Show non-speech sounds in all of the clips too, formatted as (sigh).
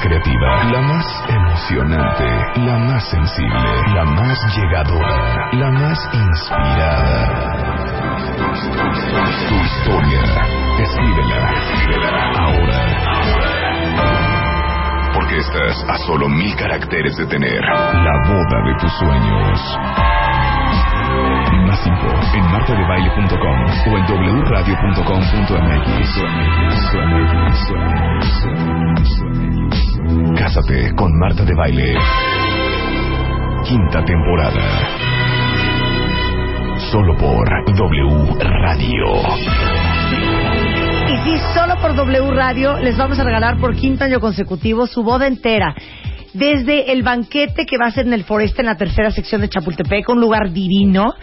creativa, la más emocionante, la más sensible, la más llegadora, la más inspirada. Tu historia, escríbela, ahora. Porque estás a solo mil caracteres de tener la boda de tus sueños. Más info en martadebaile.com o en wradio.com.mx. Cásate con Marta de Baile. Quinta temporada. Solo por W Radio. Y sí, solo por W Radio les vamos a regalar por quinto año consecutivo su boda entera. Desde el banquete que va a ser en el Foreste, en la tercera sección de Chapultepec, un lugar divino.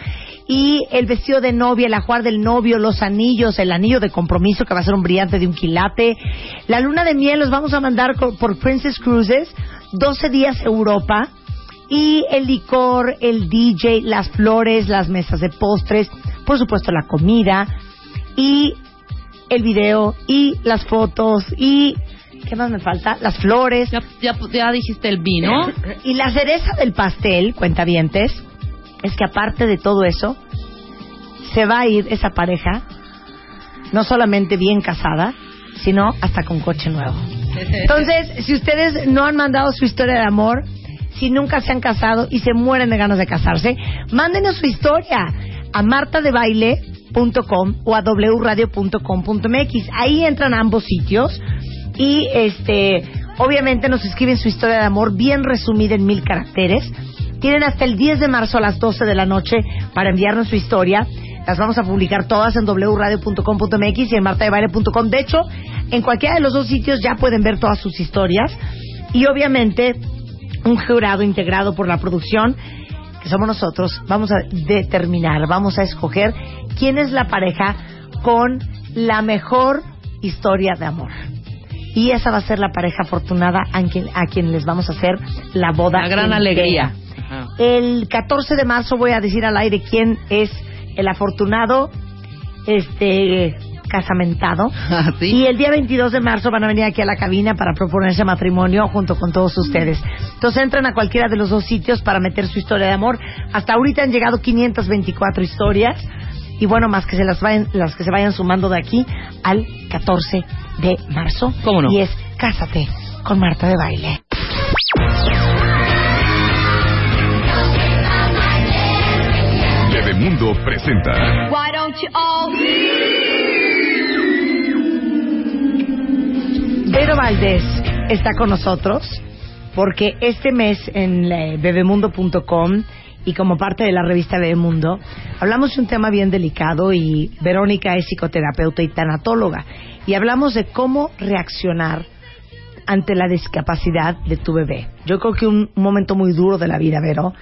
Y el vestido de novia, el ajuar del novio, los anillos, el anillo de compromiso que va a ser un brillante de un quilate. La luna de miel los vamos a mandar por Princess Cruises, 12 días Europa. Y el licor, el DJ, las flores, las mesas de postres, por supuesto la comida. Y el video y las fotos y ¿qué más me falta? Las flores Ya, ya, ya dijiste el vino. (laughs) y la cereza del pastel, cuentavientes, es que aparte de todo eso se va a ir esa pareja no solamente bien casada, sino hasta con coche nuevo. (laughs) Entonces, si ustedes no han mandado su historia de amor, si nunca se han casado y se mueren de ganas de casarse, mándenos su historia a martadebaile.com o a wradio.com.mx. Ahí entran a ambos sitios y este obviamente nos escriben su historia de amor bien resumida en mil caracteres. Tienen hasta el 10 de marzo a las 12 de la noche para enviarnos su historia. Las vamos a publicar todas en wradio.com.mx y en martadebaile.com. De hecho, en cualquiera de los dos sitios ya pueden ver todas sus historias. Y obviamente, un jurado integrado por la producción, que somos nosotros, vamos a determinar, vamos a escoger quién es la pareja con la mejor historia de amor. Y esa va a ser la pareja afortunada a quien, a quien les vamos a hacer la boda. La gran entera. alegría. El 14 de marzo voy a decir al aire quién es el afortunado este casamentado. (laughs) Ah, ¿Sí? Y el día 22 de marzo van a venir aquí a la cabina para proponerse matrimonio junto con todos ustedes. Entonces entran a cualquiera de los dos sitios para meter su historia de amor. Hasta ahorita han llegado 524 historias. Y bueno, más que se las vayan, las que se vayan sumando de aquí al 14 de marzo. ¿Cómo no? Y es Cásate con Marta de Baile. Bebemundo presenta. Why don't you all Vero Valdés está con nosotros porque este mes en eh, bebemundo.com y como parte de la revista Bebemundo hablamos de un tema bien delicado y Verónica es psicoterapeuta y tanatóloga. Y hablamos de cómo reaccionar ante la discapacidad de tu bebé. Yo creo que un, un momento muy duro de la vida, Vero,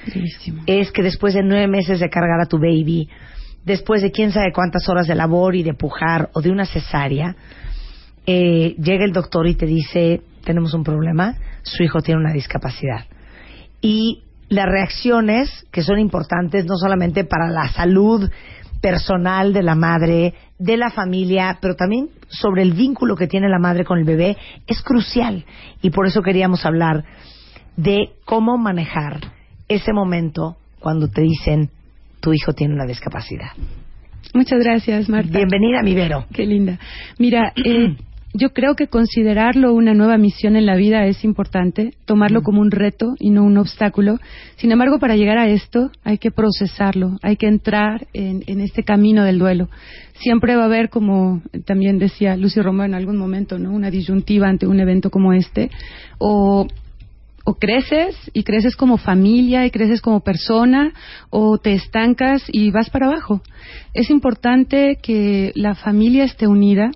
es que después de nueve meses de cargar a tu baby, después de quién sabe cuántas horas de labor y de pujar o de una cesárea, eh, llega el doctor y te dice, tenemos un problema, su hijo tiene una discapacidad. Y las reacciones que son importantes no solamente para la salud personal de la madre, de la familia, pero también sobre el vínculo que tiene la madre con el bebé, es crucial. Y por eso queríamos hablar de cómo manejar ese momento cuando te dicen tu hijo tiene una discapacidad. Muchas gracias, Marta. Bienvenida, mi Vero. Qué linda. Mira, eh, (clears throat) yo creo que considerarlo una nueva misión en la vida es importante, tomarlo como un reto y no un obstáculo. Sin embargo, para llegar a esto hay que procesarlo, hay que entrar en, en este camino del duelo. Siempre va a haber, como también decía Lucy Romero en algún momento, ¿no? una disyuntiva ante un evento como este, o o creces y creces como familia y creces como persona o te estancas y vas para abajo. Es importante que la familia esté unida,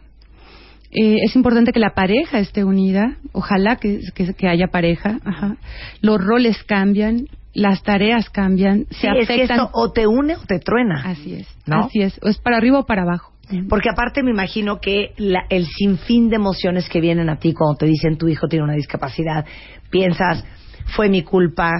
eh, es importante que la pareja esté unida, ojalá que, que- que haya pareja, ajá. los roles cambian, las tareas cambian, Sí, se es que afectan. esto o te une o te truena. Así es, ¿No? así es, o es para arriba o para abajo. Porque aparte me imagino que la- el sinfín de emociones que vienen a ti cuando te dicen tu hijo tiene una discapacidad, piensas, fue mi culpa,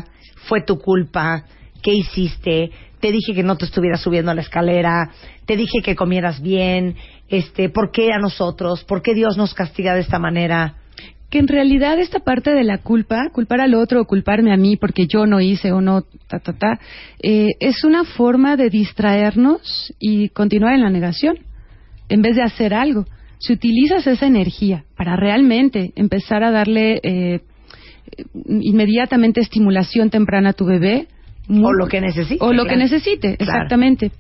fue tu culpa, ¿qué hiciste? Te dije que no te estuvieras subiendo a la escalera, te dije que comieras bien, este, ¿por qué a nosotros? ¿Por qué Dios nos castiga de esta manera? que en realidad esta parte de la culpa, culpar al otro o culparme a mí porque yo no hice o no, ta, ta, ta, eh, es una forma de distraernos y continuar en la negación en vez de hacer algo. Si utilizas esa energía para realmente empezar a darle eh, inmediatamente estimulación temprana a tu bebé, O lo que necesite. o lo que necesite, Claro. exactamente.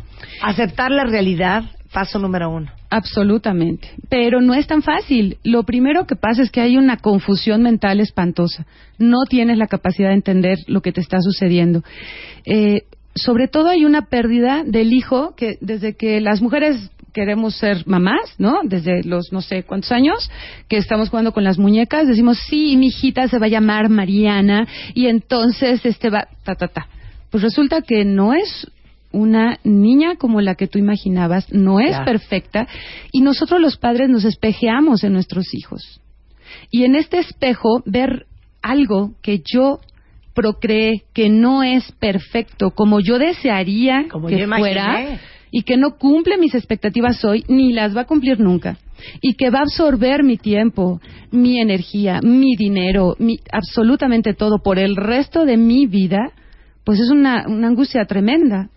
Aceptar la realidad, paso número uno. Absolutamente. Pero no es tan fácil. Lo primero que pasa es que hay una confusión mental espantosa. No tienes la capacidad de entender lo que te está sucediendo. Eh, sobre todo hay una pérdida del hijo que desde que las mujeres queremos ser mamás, ¿no? Desde los no sé cuántos años que estamos jugando con las muñecas, decimos, sí, mi hijita se va a llamar Mariana y entonces este va, ta, ta, ta. Pues resulta que no es una niña como la que tú imaginabas, no es Claro. perfecta y nosotros los padres nos espejeamos en nuestros hijos. Y en este espejo ver algo que yo procreé que no es perfecto como yo desearía Como que yo fuera y que no cumple mis expectativas hoy ni las va a cumplir nunca y que va a absorber mi tiempo, mi energía, mi dinero, mi, absolutamente todo por el resto de mi vida, pues es una, angustia tremenda.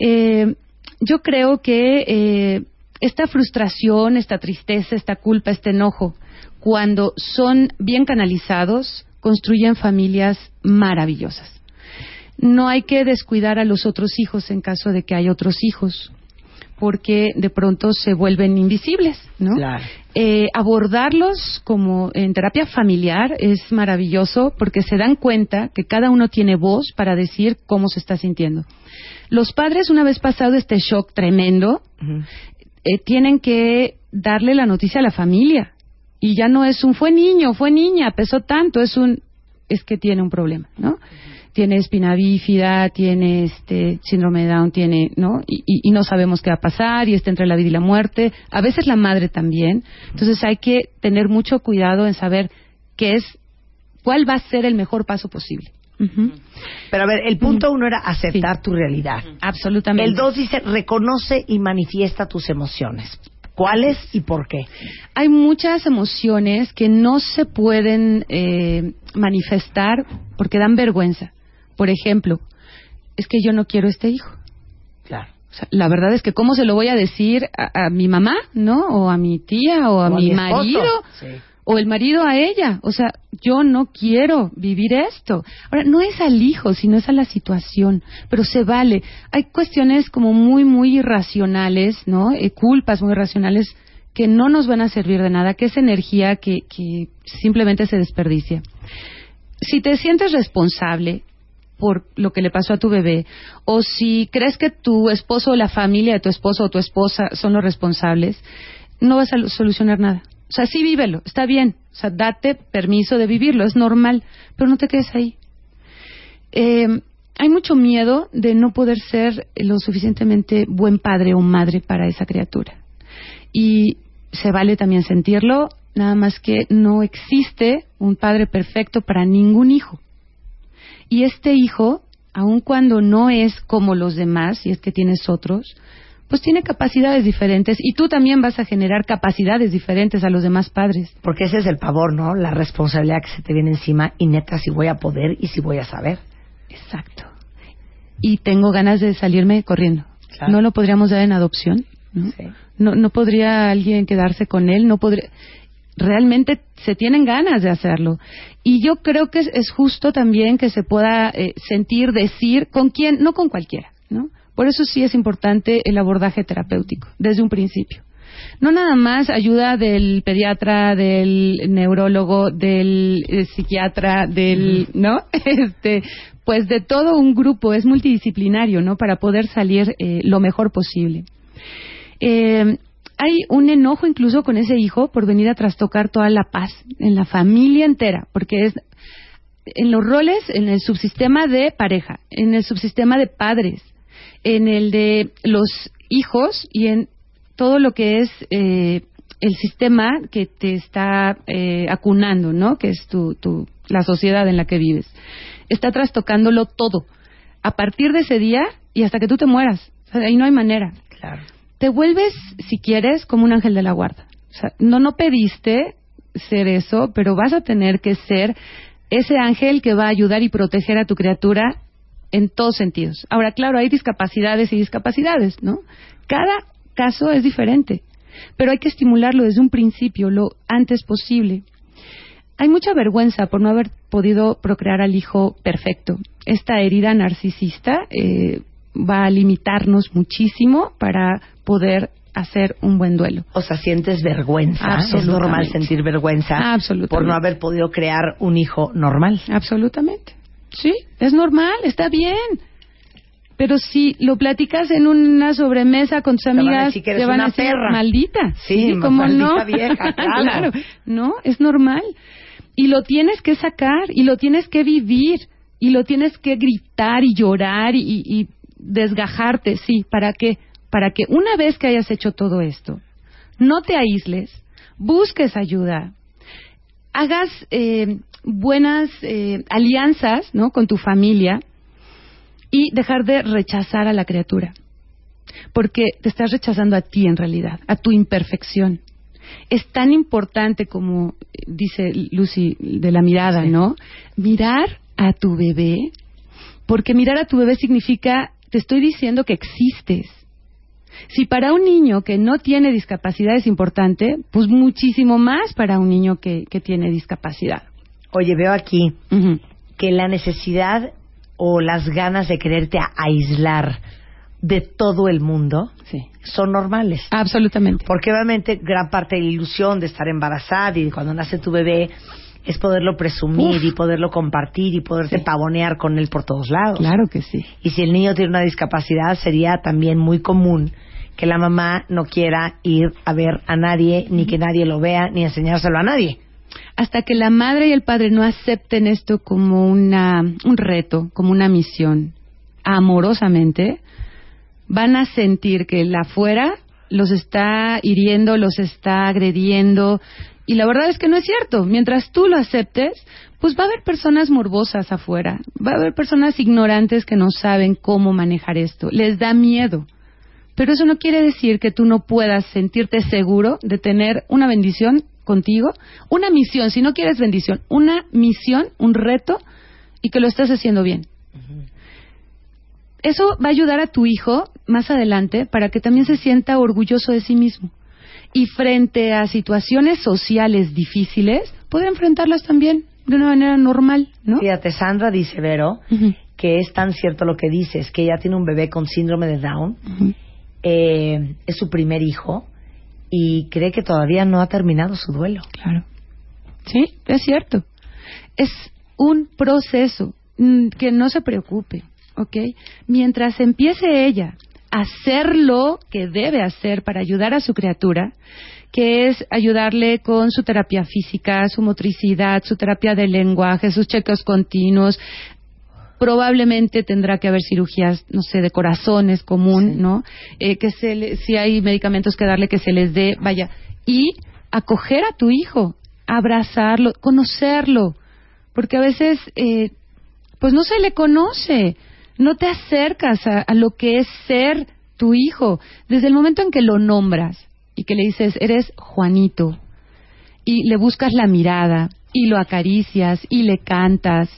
Eh, yo creo que eh, esta frustración, esta tristeza, esta culpa, este enojo, cuando son bien canalizados, construyen familias maravillosas. No hay que descuidar a los otros hijos en caso de que hay otros hijos, porque de pronto se vuelven invisibles, ¿no? Claro. Eh, abordarlos como en terapia familiar es maravilloso porque se dan cuenta que cada uno tiene voz para decir cómo se está sintiendo. Los padres, una vez pasado este shock tremendo, eh, tienen que darle la noticia a la familia. Y ya no es un fue niño, fue niña, pesó tanto, es un es que tiene un problema, ¿no? Tiene espina bífida, tiene este síndrome de Down, tiene, ¿no? Y, y- y no sabemos qué va a pasar y está entre la vida y la muerte. A veces la madre también. Entonces hay que tener mucho cuidado en saber qué es, cuál va a ser el mejor paso posible. Ujú. Pero a ver, el punto uno era aceptar tu realidad. Absolutamente. El dos dice reconoce y manifiesta tus emociones. ¿Cuáles y por qué? hay muchas emociones que no se pueden eh, manifestar porque dan vergüenza. Por ejemplo, es que yo no quiero este hijo. Claro. O sea, la verdad es que cómo se lo voy a decir a, a mi mamá, ¿no? O a mi tía o a O a mi, marido. Sí. O el marido a ella. O sea, yo no quiero vivir esto. Ahora, no es al hijo, sino es a la situación. Pero se vale. Hay cuestiones como muy, muy irracionales, ¿no? Eh, culpas muy irracionales que no nos van a servir de nada, que es energía que, que simplemente se desperdicia. Si te sientes responsable por lo que le pasó a tu bebé, o si crees que tu esposo o la familia de tu esposo o tu esposa son los responsables, no vas a solucionar nada. O sea, sí vívelo, está bien. O sea, date permiso de vivirlo, es normal, pero no te quedes ahí. Eh, hay mucho miedo de no poder ser lo suficientemente buen padre o madre para esa criatura. Y se vale también sentirlo, nada más que no existe un padre perfecto para ningún hijo. Y este hijo, aun cuando no es como los demás, y es que tienes otros, pues tiene capacidades diferentes y tú también vas a generar capacidades diferentes a los demás padres. Porque ese es el pavor, ¿no? La responsabilidad que se te viene encima y neta si voy a poder y si voy a saber. Exacto. Y tengo ganas de salirme corriendo. Claro. ¿No lo podríamos dar en adopción? ¿no? Sí. No, no podría alguien quedarse con él, no podría. Realmente se tienen ganas de hacerlo. Y yo creo que es, es justo también que se pueda eh, sentir, decir, con quién, no con cualquiera, ¿no? Por eso sí es importante el abordaje terapéutico, desde un principio. No nada más ayuda del pediatra, del neurólogo, del eh, psiquiatra, del, ¿no? (laughs) Este, pues de todo un grupo, es multidisciplinario, ¿no? Para poder salir eh, lo mejor posible. Eh, hay un enojo incluso con ese hijo por venir a trastocar toda la paz en la familia entera, porque es en los roles, en el subsistema de pareja, en el subsistema de padres, en el de los hijos y en todo lo que es eh, el sistema que te está eh, acunando, ¿no? Que es tu, tu, la sociedad en la que vives. Está trastocándolo todo. A partir de ese día y hasta que tú te mueras. Ahí no hay manera Claro. Te vuelves, si quieres, como un ángel de la guarda. O sea, no, no pediste ser eso, pero vas a tener que ser ese ángel que va a ayudar y proteger a tu criatura en todos sentidos. Ahora, claro, hay discapacidades y discapacidades, ¿no? Cada caso es diferente, pero hay que estimularlo desde un principio, lo antes posible. Hay mucha vergüenza por no haber podido procrear al hijo perfecto. Esta herida narcisista eh, va a limitarnos muchísimo para poder hacer un buen duelo. O sea, sientes vergüenza. Es Absolutamente. normal sentir vergüenza Absolutamente. por no haber podido crear un hijo normal. Absolutamente. Sí, es normal, está bien. Pero si lo platicas en una sobremesa con tus van a amigas, decir que eres te van una a decir, perra. maldita. Sí, ¿cómo maldita no? vieja, (laughs) claro. no, es normal. Y lo tienes que sacar, y lo tienes que vivir, y lo tienes que gritar y llorar y, y desgajarte, sí. ¿Para qué? Para que una vez que hayas hecho todo esto, no te aísles, busques ayuda, hagas eh, buenas eh, alianzas ¿no? con tu familia y dejar de rechazar a la criatura. Porque te estás rechazando a ti en realidad, a tu imperfección. Es tan importante como eh, dice Lucy de la mirada, ¿no? Mirar a tu bebé, porque mirar a tu bebé significa, te estoy diciendo que existes. Si para un niño que no tiene discapacidad es importante, pues muchísimo más para un niño que, que tiene discapacidad. Oye, veo aquí que la necesidad o las ganas de quererte a- aislar de todo el mundo Sí. son normales. Absolutamente. Porque obviamente gran parte de la ilusión de estar embarazada y cuando nace tu bebé es poderlo presumir Uf. y poderlo compartir y poderte Sí. pavonear con él por todos lados. Claro que sí. Y si el niño tiene una discapacidad, sería también muy común que la mamá no quiera ir a ver a nadie, ni que nadie lo vea, ni enseñárselo a nadie. Hasta que la madre y el padre no acepten esto como una, un reto, como una misión, amorosamente, van a sentir que el afuera los está hiriendo, los está agrediendo. Y la verdad es que no es cierto. Mientras tú lo aceptes, pues va a haber personas morbosas afuera. Va a haber personas ignorantes que no saben cómo manejar esto. Les da miedo. Pero eso no quiere decir que tú no puedas sentirte seguro de tener una bendición contigo, una misión, si no quieres bendición, una misión, un reto y que lo estás haciendo bien. Eso va a ayudar a tu hijo más adelante para que también se sienta orgulloso de sí mismo. Y frente a situaciones sociales difíciles, puede enfrentarlas también de una manera normal, ¿no? Fíjate, Sandra dice, Vero, que es tan cierto lo que dices, que ella tiene un bebé con síndrome de Down, eh, es su primer hijo y cree que todavía no ha terminado su duelo. Claro. Sí, es cierto. Es un proceso. mm, Que no se preocupe, ¿ok? Mientras empiece ella hacer lo que debe hacer para ayudar a su criatura, que es ayudarle con su terapia física, su motricidad, su terapia de lenguaje, sus chequeos continuos, probablemente tendrá que haber cirugías, no sé, de corazones común, Sí. ¿no? Eh, que se le- si hay medicamentos que darle, que se les dé, vaya. Y acoger a tu hijo, abrazarlo, conocerlo, porque a veces, eh, pues no se le conoce, no te acercas a, lo que es ser tu hijo. Desde el momento en que lo nombras y que le dices, eres Juanito, y le buscas la mirada, y lo acaricias, y le cantas,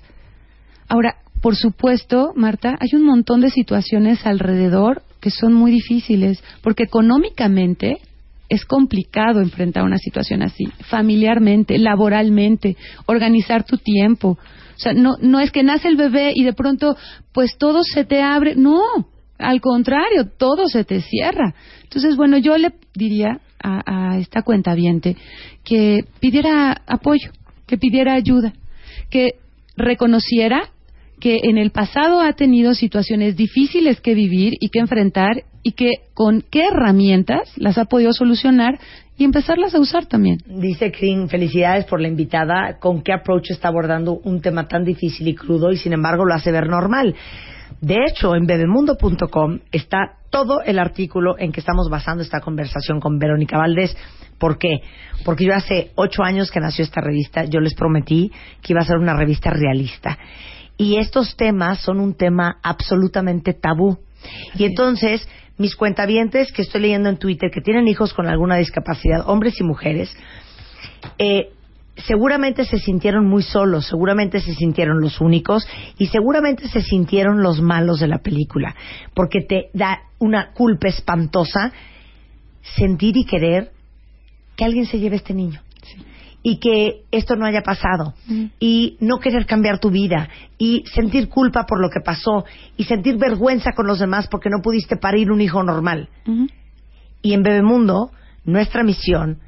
Ahora, por supuesto, Marta, hay un montón de situaciones alrededor que son muy difíciles, porque económicamente es complicado enfrentar una situación así, familiarmente, laboralmente, organizar tu tiempo. O sea, no, no es que nace el bebé y de pronto, pues todo se te abre. No, al contrario, todo se te cierra. Entonces, bueno, yo le diría a, a esta cuenta que pidiera apoyo, que pidiera ayuda, que reconociera que en el pasado ha tenido situaciones difíciles que vivir y que enfrentar y que con qué herramientas las ha podido solucionar y empezarlas a usar también. Dice Kring, felicidades por la invitada, con qué approach está abordando un tema tan difícil y crudo y sin embargo lo hace ver normal. De hecho, en bebemundo.com está todo el artículo en que estamos basando esta conversación con Verónica Valdés. ¿Por qué? Porque yo hace ocho años que nació esta revista, yo les prometí que iba a ser una revista realista. Y estos temas son un tema absolutamente tabú. Y entonces, mis cuentavientes que estoy leyendo en Twitter, que tienen hijos con alguna discapacidad, hombres y mujeres, eh, seguramente se sintieron muy solos, seguramente se sintieron los únicos y seguramente se sintieron los malos de la película, porque te da una culpa espantosa sentir y querer que alguien se lleve a este niño y que esto no haya pasado. Y no querer cambiar tu vida y sentir culpa por lo que pasó y sentir vergüenza con los demás porque no pudiste parir un hijo normal. Y en Bebemundo, nuestra misión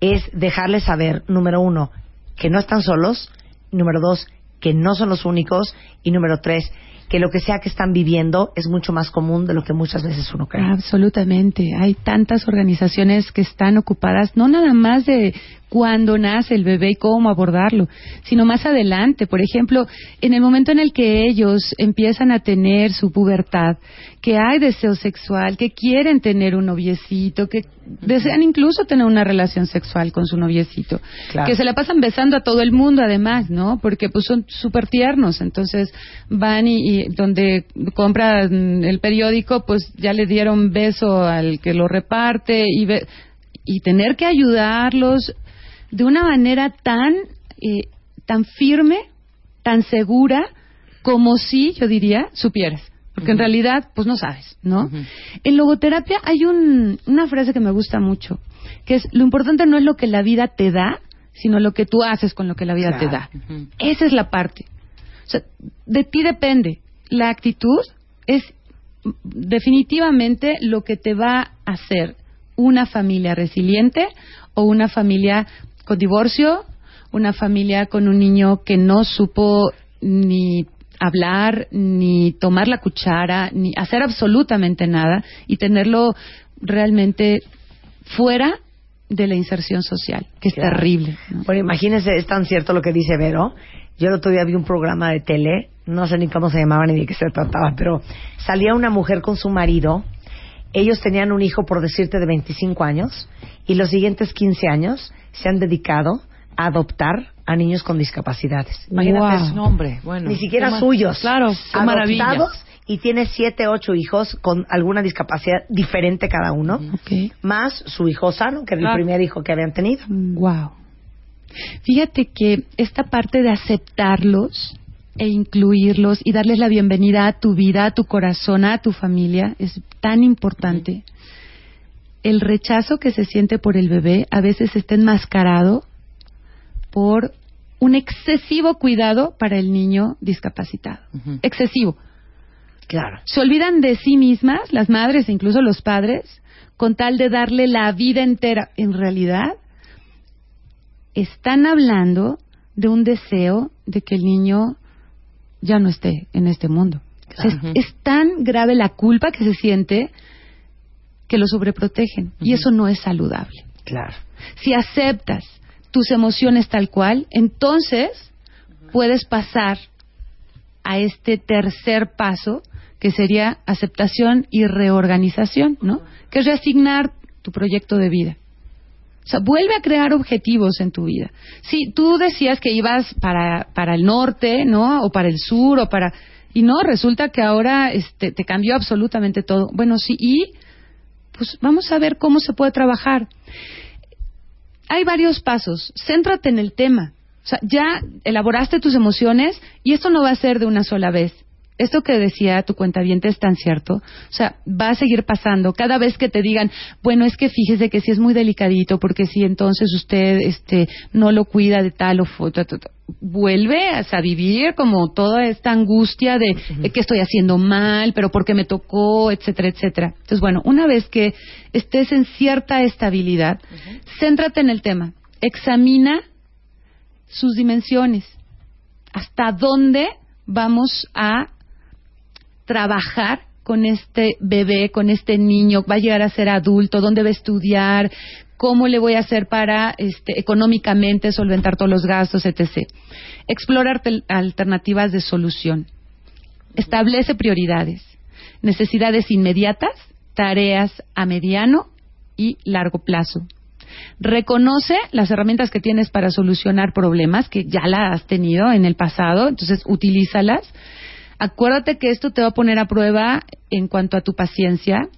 es dejarles saber, número uno, que no están solos, número dos, que no son los únicos y número tres, que lo que sea que están viviendo es mucho más común de lo que muchas veces uno cree. Absolutamente. Hay tantas organizaciones que están ocupadas no nada más de cuándo nace el bebé y cómo abordarlo, sino más adelante. Por ejemplo, en el momento en el que ellos empiezan a tener su pubertad, que hay deseo sexual, que quieren tener un noviecito, que desean incluso tener una relación sexual con su noviecito, que se la pasan besando a todo el mundo además, ¿no? Porque pues son súper tiernos, entonces van y, donde compran el periódico, pues ya le dieron beso al que lo reparte y y tener que ayudarlos de una manera tan, eh, tan firme, tan segura, como si, yo diría, supieras. Porque en realidad, pues no sabes, ¿no? En logoterapia hay un, una frase que me gusta mucho, que es, lo importante no es lo que la vida te da, sino lo que tú haces con lo que la vida te da. Esa es la parte. O sea, de ti depende. La actitud es definitivamente lo que te va a hacer una familia resiliente o una familia con divorcio, una familia con un niño que no supo ni hablar, ni tomar la cuchara, ni hacer absolutamente nada y tenerlo realmente fuera de la inserción social, que es terrible. Bueno, imagínense, es tan cierto lo que dice Vero. Yo el otro día vi un programa de tele, no sé ni cómo se llamaba ni de qué se trataba, pero salía una mujer con su marido. Ellos tenían un hijo, por decirte, de 25 años, y los siguientes 15 años se han dedicado a adoptar a niños con discapacidades. Imagínate su nombre. Bueno, Ni siquiera suyos. Claro, adoptados y tiene siete, ocho hijos con alguna discapacidad diferente cada uno, más su hijo sano, que era el primer hijo que habían tenido. Wow. Fíjate que esta parte de aceptarlos e incluirlos y darles la bienvenida a tu vida, a tu corazón, a tu familia, es tan importante el rechazo que se siente por el bebé a veces está enmascarado por un excesivo cuidado para el niño discapacitado. Excesivo. Claro. Se olvidan de sí mismas, las madres e incluso los padres, con tal de darle la vida entera. En realidad, están hablando de un deseo de que el niño ya no esté en este mundo. es, tan grave la culpa que se siente que lo sobreprotegen. Y eso no es saludable. Claro. Si aceptas tus emociones tal cual, entonces puedes pasar a este tercer paso, que sería aceptación y reorganización, ¿no? Que es reasignar tu proyecto de vida. O sea, vuelve a crear objetivos en tu vida. Si tú decías que ibas para, para el norte, ¿no? O para el sur, o para... Y no, resulta que ahora este, te cambió absolutamente todo. Bueno, sí, y pues vamos a ver cómo se puede trabajar. Hay varios pasos. Céntrate en el tema. Ya elaboraste tus emociones y esto no va a ser de una sola vez esto que decía tu cuenta es tan cierto. O sea, va a seguir pasando. Cada vez que te digan, bueno, es que fíjese que si es muy delicadito, porque si entonces usted este, no lo cuida de tal o foto, vuelve a vivir como toda esta angustia de que estoy haciendo mal, pero porque me tocó, etcétera, etcétera. Entonces, bueno, una vez que estés en cierta estabilidad, céntrate en el tema. Examina sus dimensiones. ¿Hasta dónde vamos a trabajar con este bebé, con este niño, va a llegar a ser adulto, dónde va a estudiar, cómo le voy a hacer para este, económicamente solventar todos los gastos, etc. Explorar alternativas de solución. Establece prioridades, necesidades inmediatas, tareas a mediano y largo plazo. Reconoce las herramientas que tienes para solucionar problemas, que ya las has tenido en el pasado, entonces utilízalas Acuérdate que esto te va a poner a prueba en cuanto a tu paciencia,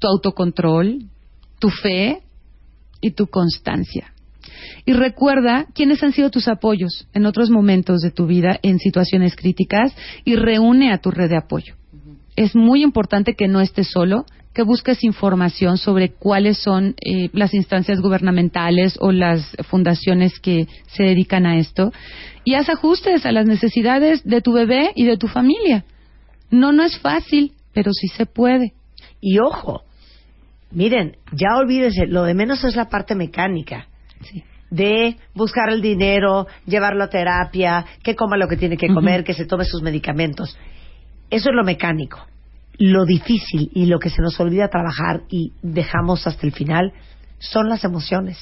tu autocontrol, tu fe y tu constancia. Y recuerda quiénes han sido tus apoyos en otros momentos de tu vida, en situaciones críticas, y reúne a tu red de apoyo. Es muy importante que no estés solo, que busques información sobre cuáles son eh, las instancias gubernamentales o las fundaciones que se dedican a esto y haz ajustes a las necesidades de tu bebé y de tu familia. No, no es fácil, pero sí se puede. Y ojo, miren, ya olvídese, lo de menos es la parte mecánica. De buscar el dinero, llevarlo a terapia, que coma lo que tiene que comer, que se tome sus medicamentos. Eso es lo mecánico. Lo difícil y lo que se nos olvida trabajar y dejamos hasta el final son las emociones.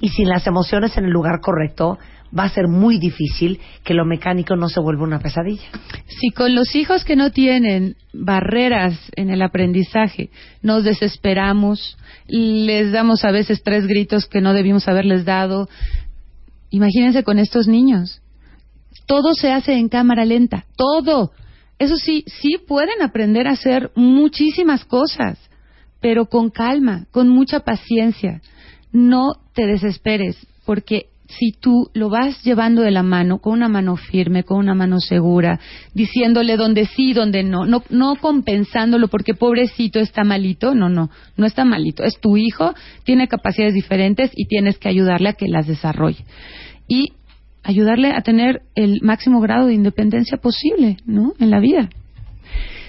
Y sin las emociones en el lugar correcto, va a ser muy difícil que lo mecánico no se vuelva una pesadilla. Si con los hijos que no tienen barreras en el aprendizaje nos desesperamos, les damos a veces tres gritos que no debimos haberles dado, imagínense con estos niños. Todo se hace en cámara lenta, todo. Eso sí, sí pueden aprender a hacer muchísimas cosas, pero con calma, con mucha paciencia. No te desesperes, porque si tú lo vas llevando de la mano, con una mano firme, con una mano segura, diciéndole dónde sí, dónde no, no, no compensándolo porque pobrecito está malito, no, no, no está malito, es tu hijo, tiene capacidades diferentes y tienes que ayudarle a que las desarrolle. Y ayudarle a tener el máximo grado de independencia posible, ¿no? En la vida.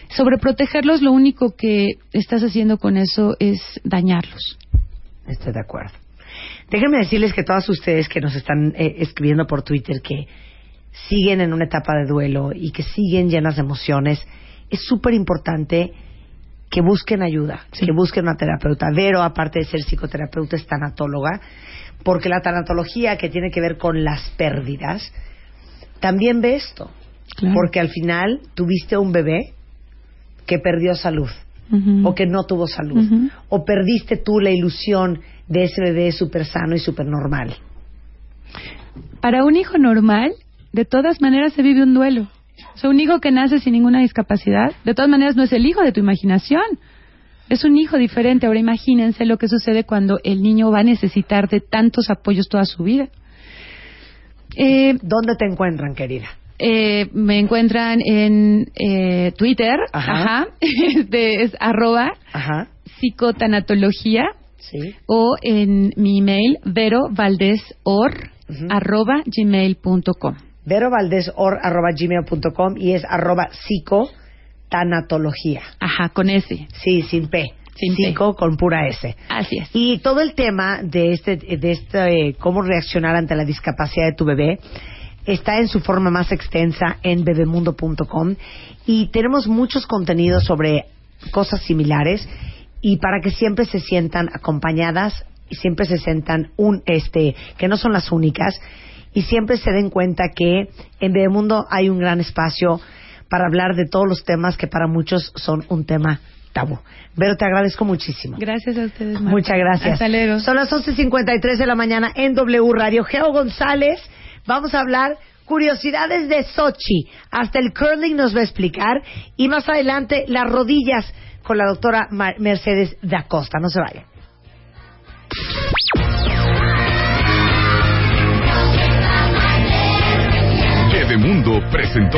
Sobre protegerlos, lo único que estás haciendo con eso es dañarlos. Estoy de acuerdo. Déjenme decirles que todas ustedes que nos están eh, escribiendo por Twitter que siguen en una etapa de duelo y que siguen llenas de emociones, es súper importante que busquen ayuda, que busquen una terapeuta. Vero, aparte de ser psicoterapeuta, es tanatóloga, porque la tanatología que tiene que ver con las pérdidas, también ve esto. Porque al final tuviste un bebé que perdió salud o que no tuvo salud, o perdiste tú la ilusión de ese bebé súper sano y súper normal. Para un hijo normal, de todas maneras se vive un duelo. O sea, un hijo que nace sin ninguna discapacidad, de todas maneras no es el hijo de tu imaginación. Es un hijo diferente. Ahora imagínense lo que sucede cuando el niño va a necesitar de tantos apoyos toda su vida. Eh, ¿Dónde te encuentran, querida? Eh, me encuentran en eh, Twitter, ajá, (laughs) este, es arroba psicotanatología, o en mi email verovaldesor arroba gmail.com. Verovaldesor arroba gmail.com y es arroba psicotanatología. Ajá, con S. Sí, sin P. Sin Psico con pura S. Así es. Y todo el tema de este, de este, cómo reaccionar ante la discapacidad de tu bebé está en su forma más extensa en bebemundo.com y tenemos muchos contenidos sobre cosas similares y para que siempre se sientan acompañadas y siempre se sientan un este que no son las únicas y siempre se den cuenta que en Bebemundo hay un gran espacio para hablar de todos los temas que para muchos son un tema tabú. Pero te agradezco muchísimo. Gracias a ustedes. Muchas gracias. Hasta luego. Son las 11.53 de la mañana en W Radio. Geo González Vamos a hablar curiosidades de Sochi. Hasta el curling nos va a explicar. Y más adelante, las rodillas con la doctora Mercedes da Costa. No se vayan. Mundo presentó.